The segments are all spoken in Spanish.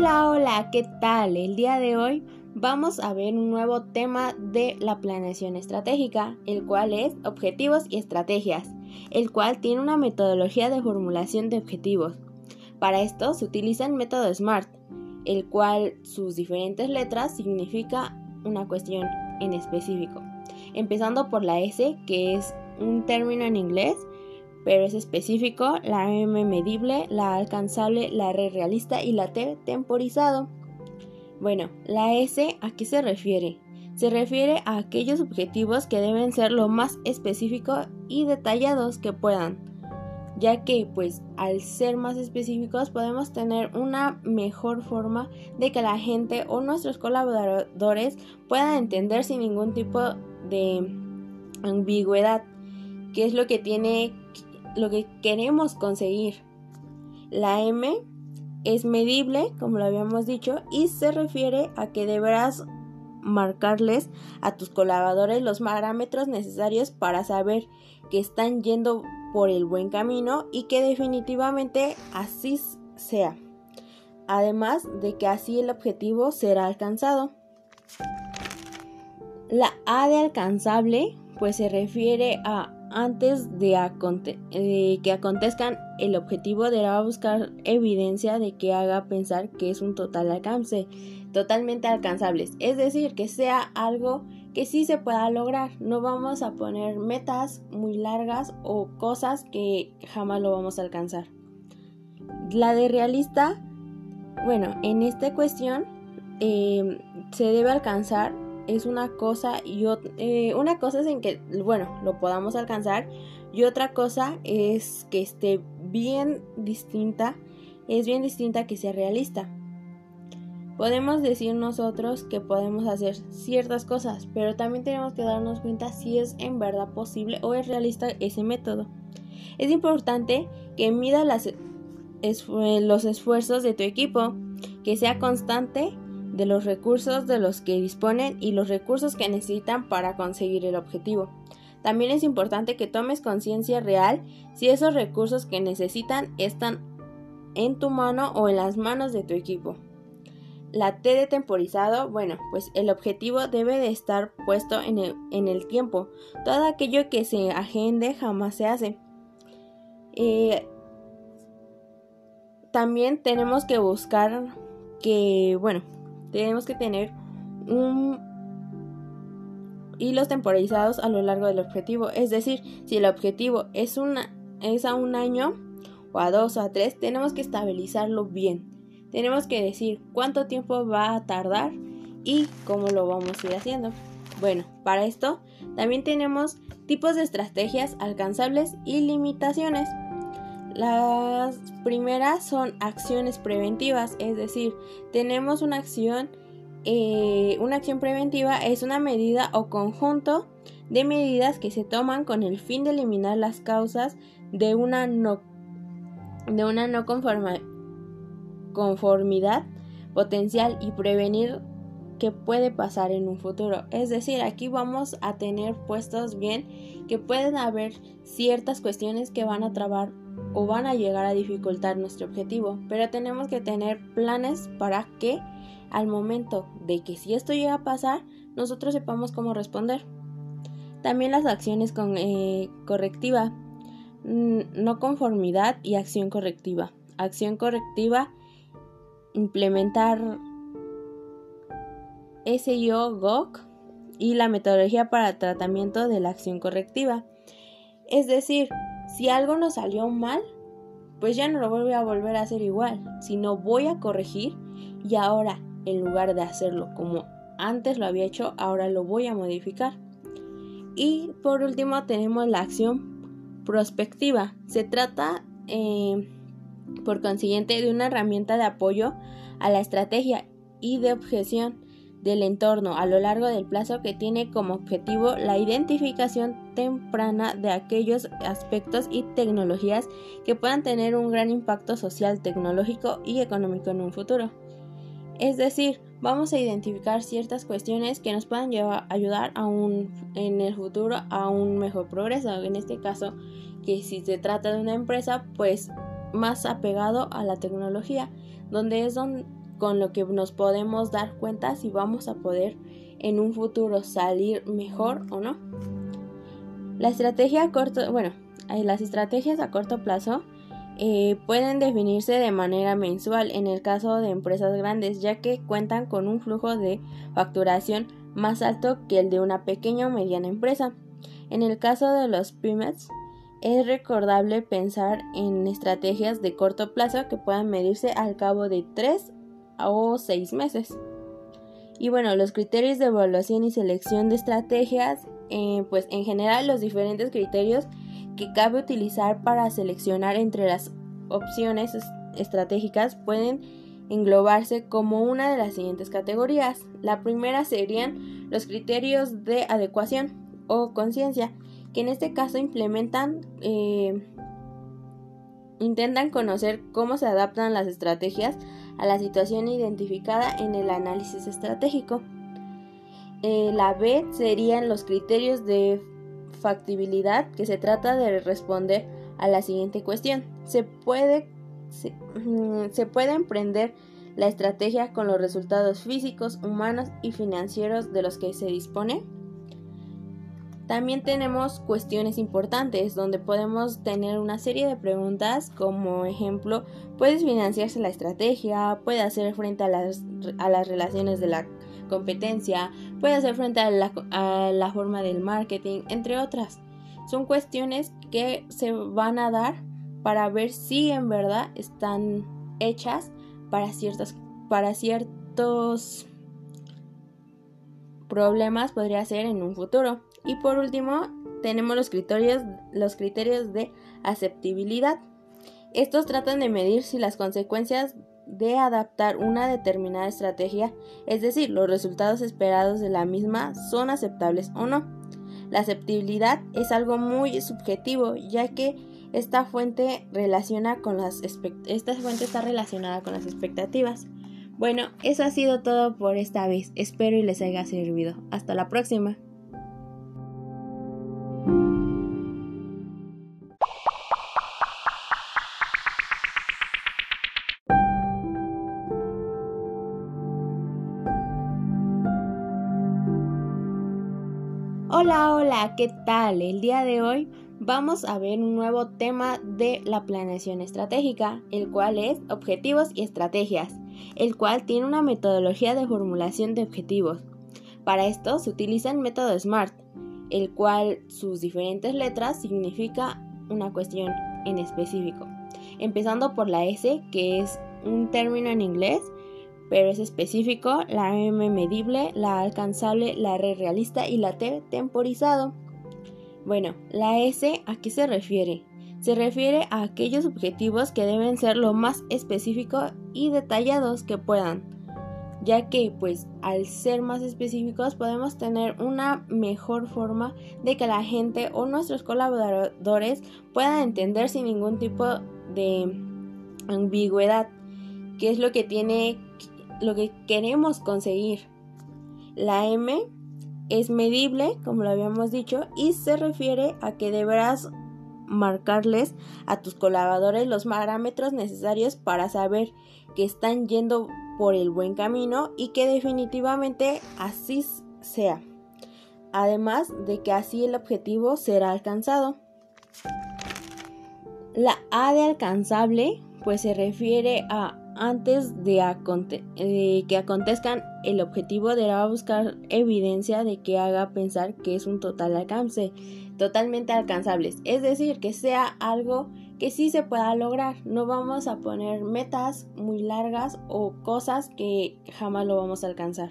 Hola, hola, ¿qué tal? El día de hoy vamos a ver un nuevo tema de la planeación estratégica, el cual es objetivos y estrategias, el cual tiene una metodología de formulación de objetivos. Para esto se utiliza el método SMART, el cual sus diferentes letras significa una cuestión en específico. Empezando por la S, que es un término en inglés pero es específico, la M medible, la alcanzable, la R realista y la T temporizado. Bueno, la S a qué se refiere? Se refiere a aquellos objetivos que deben ser lo más específicos y detallados que puedan, ya que pues al ser más específicos podemos tener una mejor forma de que la gente o nuestros colaboradores puedan entender sin ningún tipo de ambigüedad qué es lo que tiene lo que queremos conseguir. La M es medible, como lo habíamos dicho, y se refiere a que deberás marcarles a tus colaboradores los parámetros necesarios para saber que están yendo por el buen camino y que definitivamente así sea. Además de que así el objetivo será alcanzado. La A de alcanzable pues se refiere a antes de, que acontezcan el objetivo deberá buscar evidencia de que haga pensar que es un total alcance, totalmente alcanzables, es decir, que sea algo que sí se pueda lograr, no vamos a poner metas muy largas o cosas que jamás lo vamos a alcanzar. La de realista, bueno, en esta cuestión eh, se debe alcanzar es una cosa y eh, una cosa es en que, bueno, lo podamos alcanzar y otra cosa es que esté bien distinta, es bien distinta que sea realista. Podemos decir nosotros que podemos hacer ciertas cosas, pero también tenemos que darnos cuenta si es en verdad posible o es realista ese método. Es importante que mida las, los esfuerzos de tu equipo, que sea constante de los recursos de los que disponen y los recursos que necesitan para conseguir el objetivo. También es importante que tomes conciencia real si esos recursos que necesitan están en tu mano o en las manos de tu equipo. La T de temporizado, bueno, pues el objetivo debe de estar puesto en el, tiempo. Todo aquello que se agende jamás se hace. Eh, también tenemos que buscar que, bueno, tenemos que tener un hilos temporizados a lo largo del objetivo. Es decir, si el objetivo es, una, es a un año o a dos o a tres, tenemos que estabilizarlo bien. Tenemos que decir cuánto tiempo va a tardar y cómo lo vamos a ir haciendo. Bueno, para esto también tenemos tipos de estrategias alcanzables y limitaciones. Las primeras son acciones preventivas, es decir, tenemos una acción, eh, una acción preventiva es una medida o conjunto de medidas que se toman con el fin de eliminar las causas de una no, de una no conformidad potencial y prevenir que puede pasar en un futuro. Es decir, aquí vamos a tener puestos bien que pueden haber ciertas cuestiones que van a trabar o van a llegar a dificultar nuestro objetivo, pero tenemos que tener planes para que al momento de que si esto llega a pasar, nosotros sepamos cómo responder. También las acciones con, eh, correctiva, no conformidad y acción correctiva. Acción correctiva, implementar SIO GOC y la metodología para tratamiento de la acción correctiva. Es decir, si algo nos salió mal, pues ya no lo voy a volver a hacer igual, sino voy a corregir y ahora, en lugar de hacerlo como antes lo había hecho, ahora lo voy a modificar. Y por último tenemos la acción prospectiva. Se trata, eh, por consiguiente, de una herramienta de apoyo a la estrategia y de objeción del entorno a lo largo del plazo que tiene como objetivo la identificación temprana de aquellos aspectos y tecnologías que puedan tener un gran impacto social, tecnológico y económico en un futuro. Es decir, vamos a identificar ciertas cuestiones que nos puedan llevar, ayudar a en el futuro a un mejor progreso. En este caso, que si se trata de una empresa, pues más apegado a la tecnología, donde es donde con lo que nos podemos dar cuenta si vamos a poder en un futuro salir mejor o no. La estrategia a corto, bueno, las estrategias a corto plazo eh, pueden definirse de manera mensual en el caso de empresas grandes, ya que cuentan con un flujo de facturación más alto que el de una pequeña o mediana empresa. En el caso de los pymes, es recordable pensar en estrategias de corto plazo que puedan medirse al cabo de 3 o 6 meses. Y bueno, los criterios de evaluación y selección de estrategias, eh, pues en general los diferentes criterios que cabe utilizar para seleccionar entre las opciones estratégicas pueden englobarse como una de las siguientes categorías. La primera serían los criterios de adecuación o conciencia, que en este caso implementan, eh, intentan conocer cómo se adaptan las estrategias a la situación identificada en el análisis estratégico. Eh, la B serían los criterios de factibilidad, que se trata de responder a la siguiente cuestión. ¿Se puede, se, mm, se puede emprender la estrategia con los resultados físicos, humanos y financieros de los que se dispone? También tenemos cuestiones importantes donde podemos tener una serie de preguntas como ejemplo, ¿puedes financiarse la estrategia? ¿Puede hacer frente a las, a las relaciones de la competencia? ¿Puede hacer frente a la, a la forma del marketing? Entre otras. Son cuestiones que se van a dar para ver si en verdad están hechas para ciertos, para ciertos problemas podría ser en un futuro. Y por último, tenemos los criterios, los criterios de aceptabilidad. Estos tratan de medir si las consecuencias de adaptar una determinada estrategia, es decir, los resultados esperados de la misma, son aceptables o no. La aceptabilidad es algo muy subjetivo, ya que esta fuente, relaciona con las esta fuente está relacionada con las expectativas. Bueno, eso ha sido todo por esta vez. Espero y les haya servido. Hasta la próxima. Hola, hola, ¿qué tal? El día de hoy vamos a ver un nuevo tema de la planeación estratégica, el cual es objetivos y estrategias, el cual tiene una metodología de formulación de objetivos. Para esto se utiliza el método SMART, el cual sus diferentes letras significa una cuestión en específico. Empezando por la S, que es un término en inglés, pero es específico, la M medible, la alcanzable, la R realista y la T temporizado. Bueno, la S a qué se refiere? Se refiere a aquellos objetivos que deben ser lo más específicos y detallados que puedan, ya que pues al ser más específicos podemos tener una mejor forma de que la gente o nuestros colaboradores puedan entender sin ningún tipo de ambigüedad qué es lo que tiene lo que queremos conseguir. La M es medible, como lo habíamos dicho, y se refiere a que deberás marcarles a tus colaboradores los parámetros necesarios para saber que están yendo por el buen camino y que definitivamente así sea. Además de que así el objetivo será alcanzado. La A de alcanzable pues se refiere a antes de, que acontezcan, el objetivo deberá buscar evidencia de que haga pensar que es un total alcance, totalmente alcanzables. Es decir, que sea algo que sí se pueda lograr. No vamos a poner metas muy largas o cosas que jamás lo vamos a alcanzar.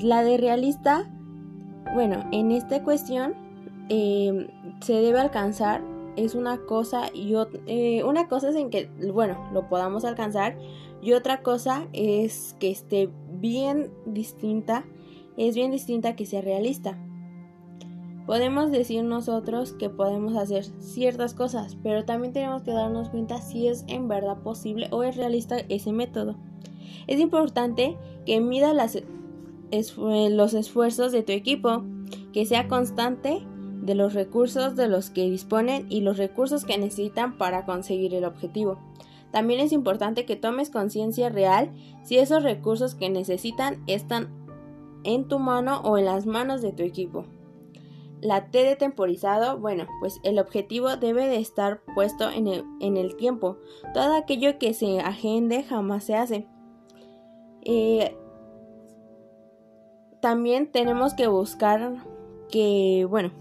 La de realista, bueno, en esta cuestión eh, se debe alcanzar es una cosa y eh, una cosa es en que, bueno, lo podamos alcanzar y otra cosa es que esté bien distinta, es bien distinta que sea realista. Podemos decir nosotros que podemos hacer ciertas cosas, pero también tenemos que darnos cuenta si es en verdad posible o es realista ese método. Es importante que mida los esfuerzos de tu equipo, que sea constante de los recursos de los que disponen y los recursos que necesitan para conseguir el objetivo. También es importante que tomes conciencia real si esos recursos que necesitan están en tu mano o en las manos de tu equipo. La T de temporizado, bueno, pues el objetivo debe de estar puesto en el, tiempo. Todo aquello que se agende jamás se hace. Eh, también tenemos que buscar que, bueno,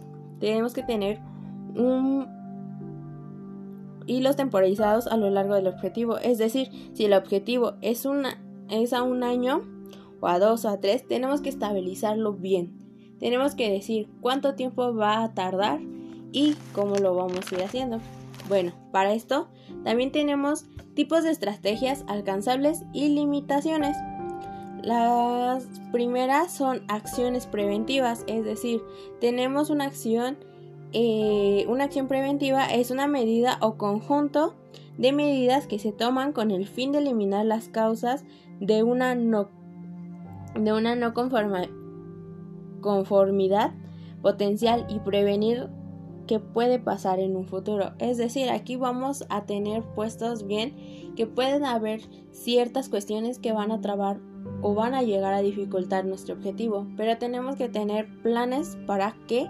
tenemos que tener un hilos temporizados a lo largo del objetivo. Es decir, si el objetivo es, a un año o a dos o a tres, tenemos que estabilizarlo bien. Tenemos que decir cuánto tiempo va a tardar y cómo lo vamos a ir haciendo. Bueno, para esto también tenemos tipos de estrategias alcanzables y limitaciones. Las primeras son acciones preventivas, es decir, tenemos una acción, eh, una acción preventiva es una medida o conjunto de medidas que se toman con el fin de eliminar las causas de una no, de una no conformidad potencial y prevenir que puede pasar en un futuro. Es decir, aquí vamos a tener puestos bien que pueden haber ciertas cuestiones que van a trabar o van a llegar a dificultar nuestro objetivo, pero tenemos que tener planes para que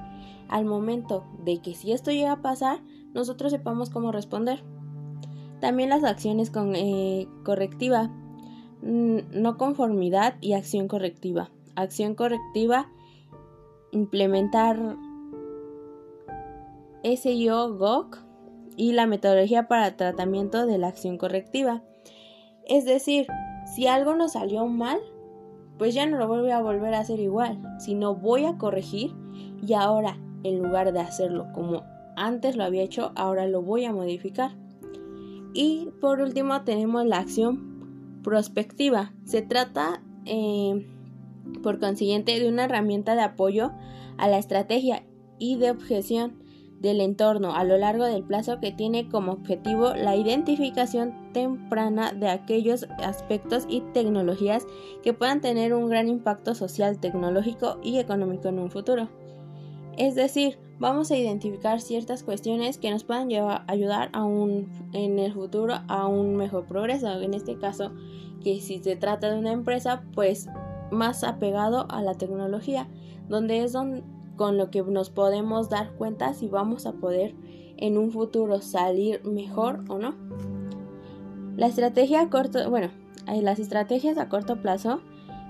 al momento de que si esto llega a pasar, nosotros sepamos cómo responder. También las acciones con, eh, correctiva, mm, no conformidad y acción correctiva. Acción correctiva, implementar SIO GOC y la metodología para tratamiento de la acción correctiva. Es decir, si algo nos salió mal, pues ya no lo voy a volver a hacer igual, sino voy a corregir y ahora, en lugar de hacerlo como antes lo había hecho, ahora lo voy a modificar. Y por último tenemos la acción prospectiva. Se trata, eh, por consiguiente, de una herramienta de apoyo a la estrategia y de objeción del entorno a lo largo del plazo que tiene como objetivo la identificación temprana de aquellos aspectos y tecnologías que puedan tener un gran impacto social, tecnológico y económico en un futuro. Es decir, vamos a identificar ciertas cuestiones que nos puedan llevar, ayudar a un, en el futuro a un mejor progreso. En este caso, que si se trata de una empresa, pues más apegado a la tecnología, donde es donde con lo que nos podemos dar cuenta si vamos a poder en un futuro salir mejor o no. La estrategia a corto, bueno, eh, las estrategias a corto plazo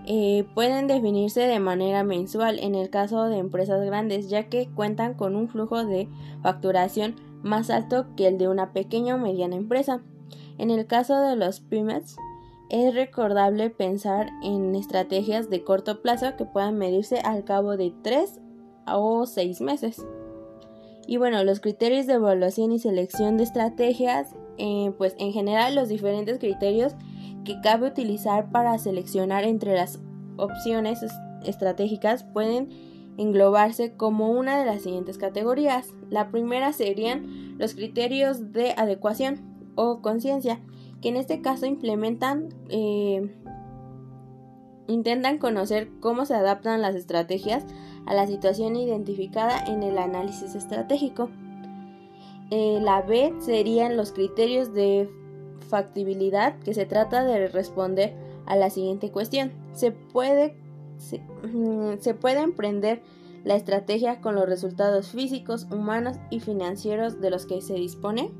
eh, pueden definirse de manera mensual en el caso de empresas grandes, ya que cuentan con un flujo de facturación más alto que el de una pequeña o mediana empresa. En el caso de los pymes, es recordable pensar en estrategias de corto plazo que puedan medirse al cabo de 3 o seis meses. Y bueno, los criterios de evaluación y selección de estrategias, eh, pues en general los diferentes criterios que cabe utilizar para seleccionar entre las opciones estratégicas pueden englobarse como una de las siguientes categorías. La primera serían los criterios de adecuación o conciencia, que en este caso implementan, eh, intentan conocer cómo se adaptan las estrategias a la situación identificada en el análisis estratégico. Eh, la B serían los criterios de factibilidad que se trata de responder a la siguiente cuestión. ¿Se puede, se, se puede emprender la estrategia con los resultados físicos, humanos y financieros de los que se dispone?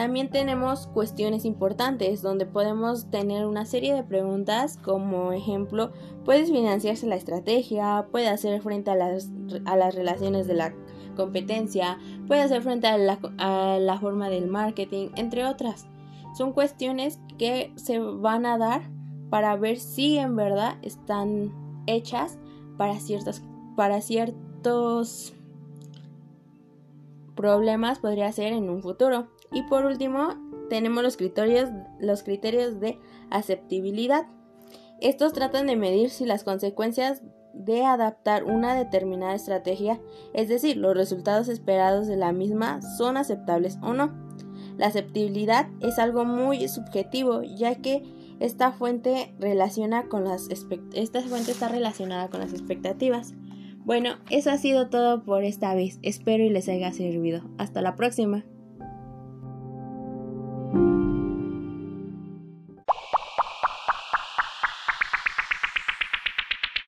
También tenemos cuestiones importantes donde podemos tener una serie de preguntas como ejemplo, ¿puedes financiarse la estrategia? ¿Puede hacer frente a las, a las relaciones de la competencia? ¿Puede hacer frente a la, a la forma del marketing? Entre otras. Son cuestiones que se van a dar para ver si en verdad están hechas para, ciertas, para ciertos problemas podría ser en un futuro. Y por último, tenemos los criterios, los criterios de aceptabilidad. Estos tratan de medir si las consecuencias de adaptar una determinada estrategia, es decir, los resultados esperados de la misma, son aceptables o no. La aceptabilidad es algo muy subjetivo, ya que esta fuente relaciona con las esta fuente está relacionada con las expectativas. Bueno, eso ha sido todo por esta vez. Espero y les haya servido. Hasta la próxima.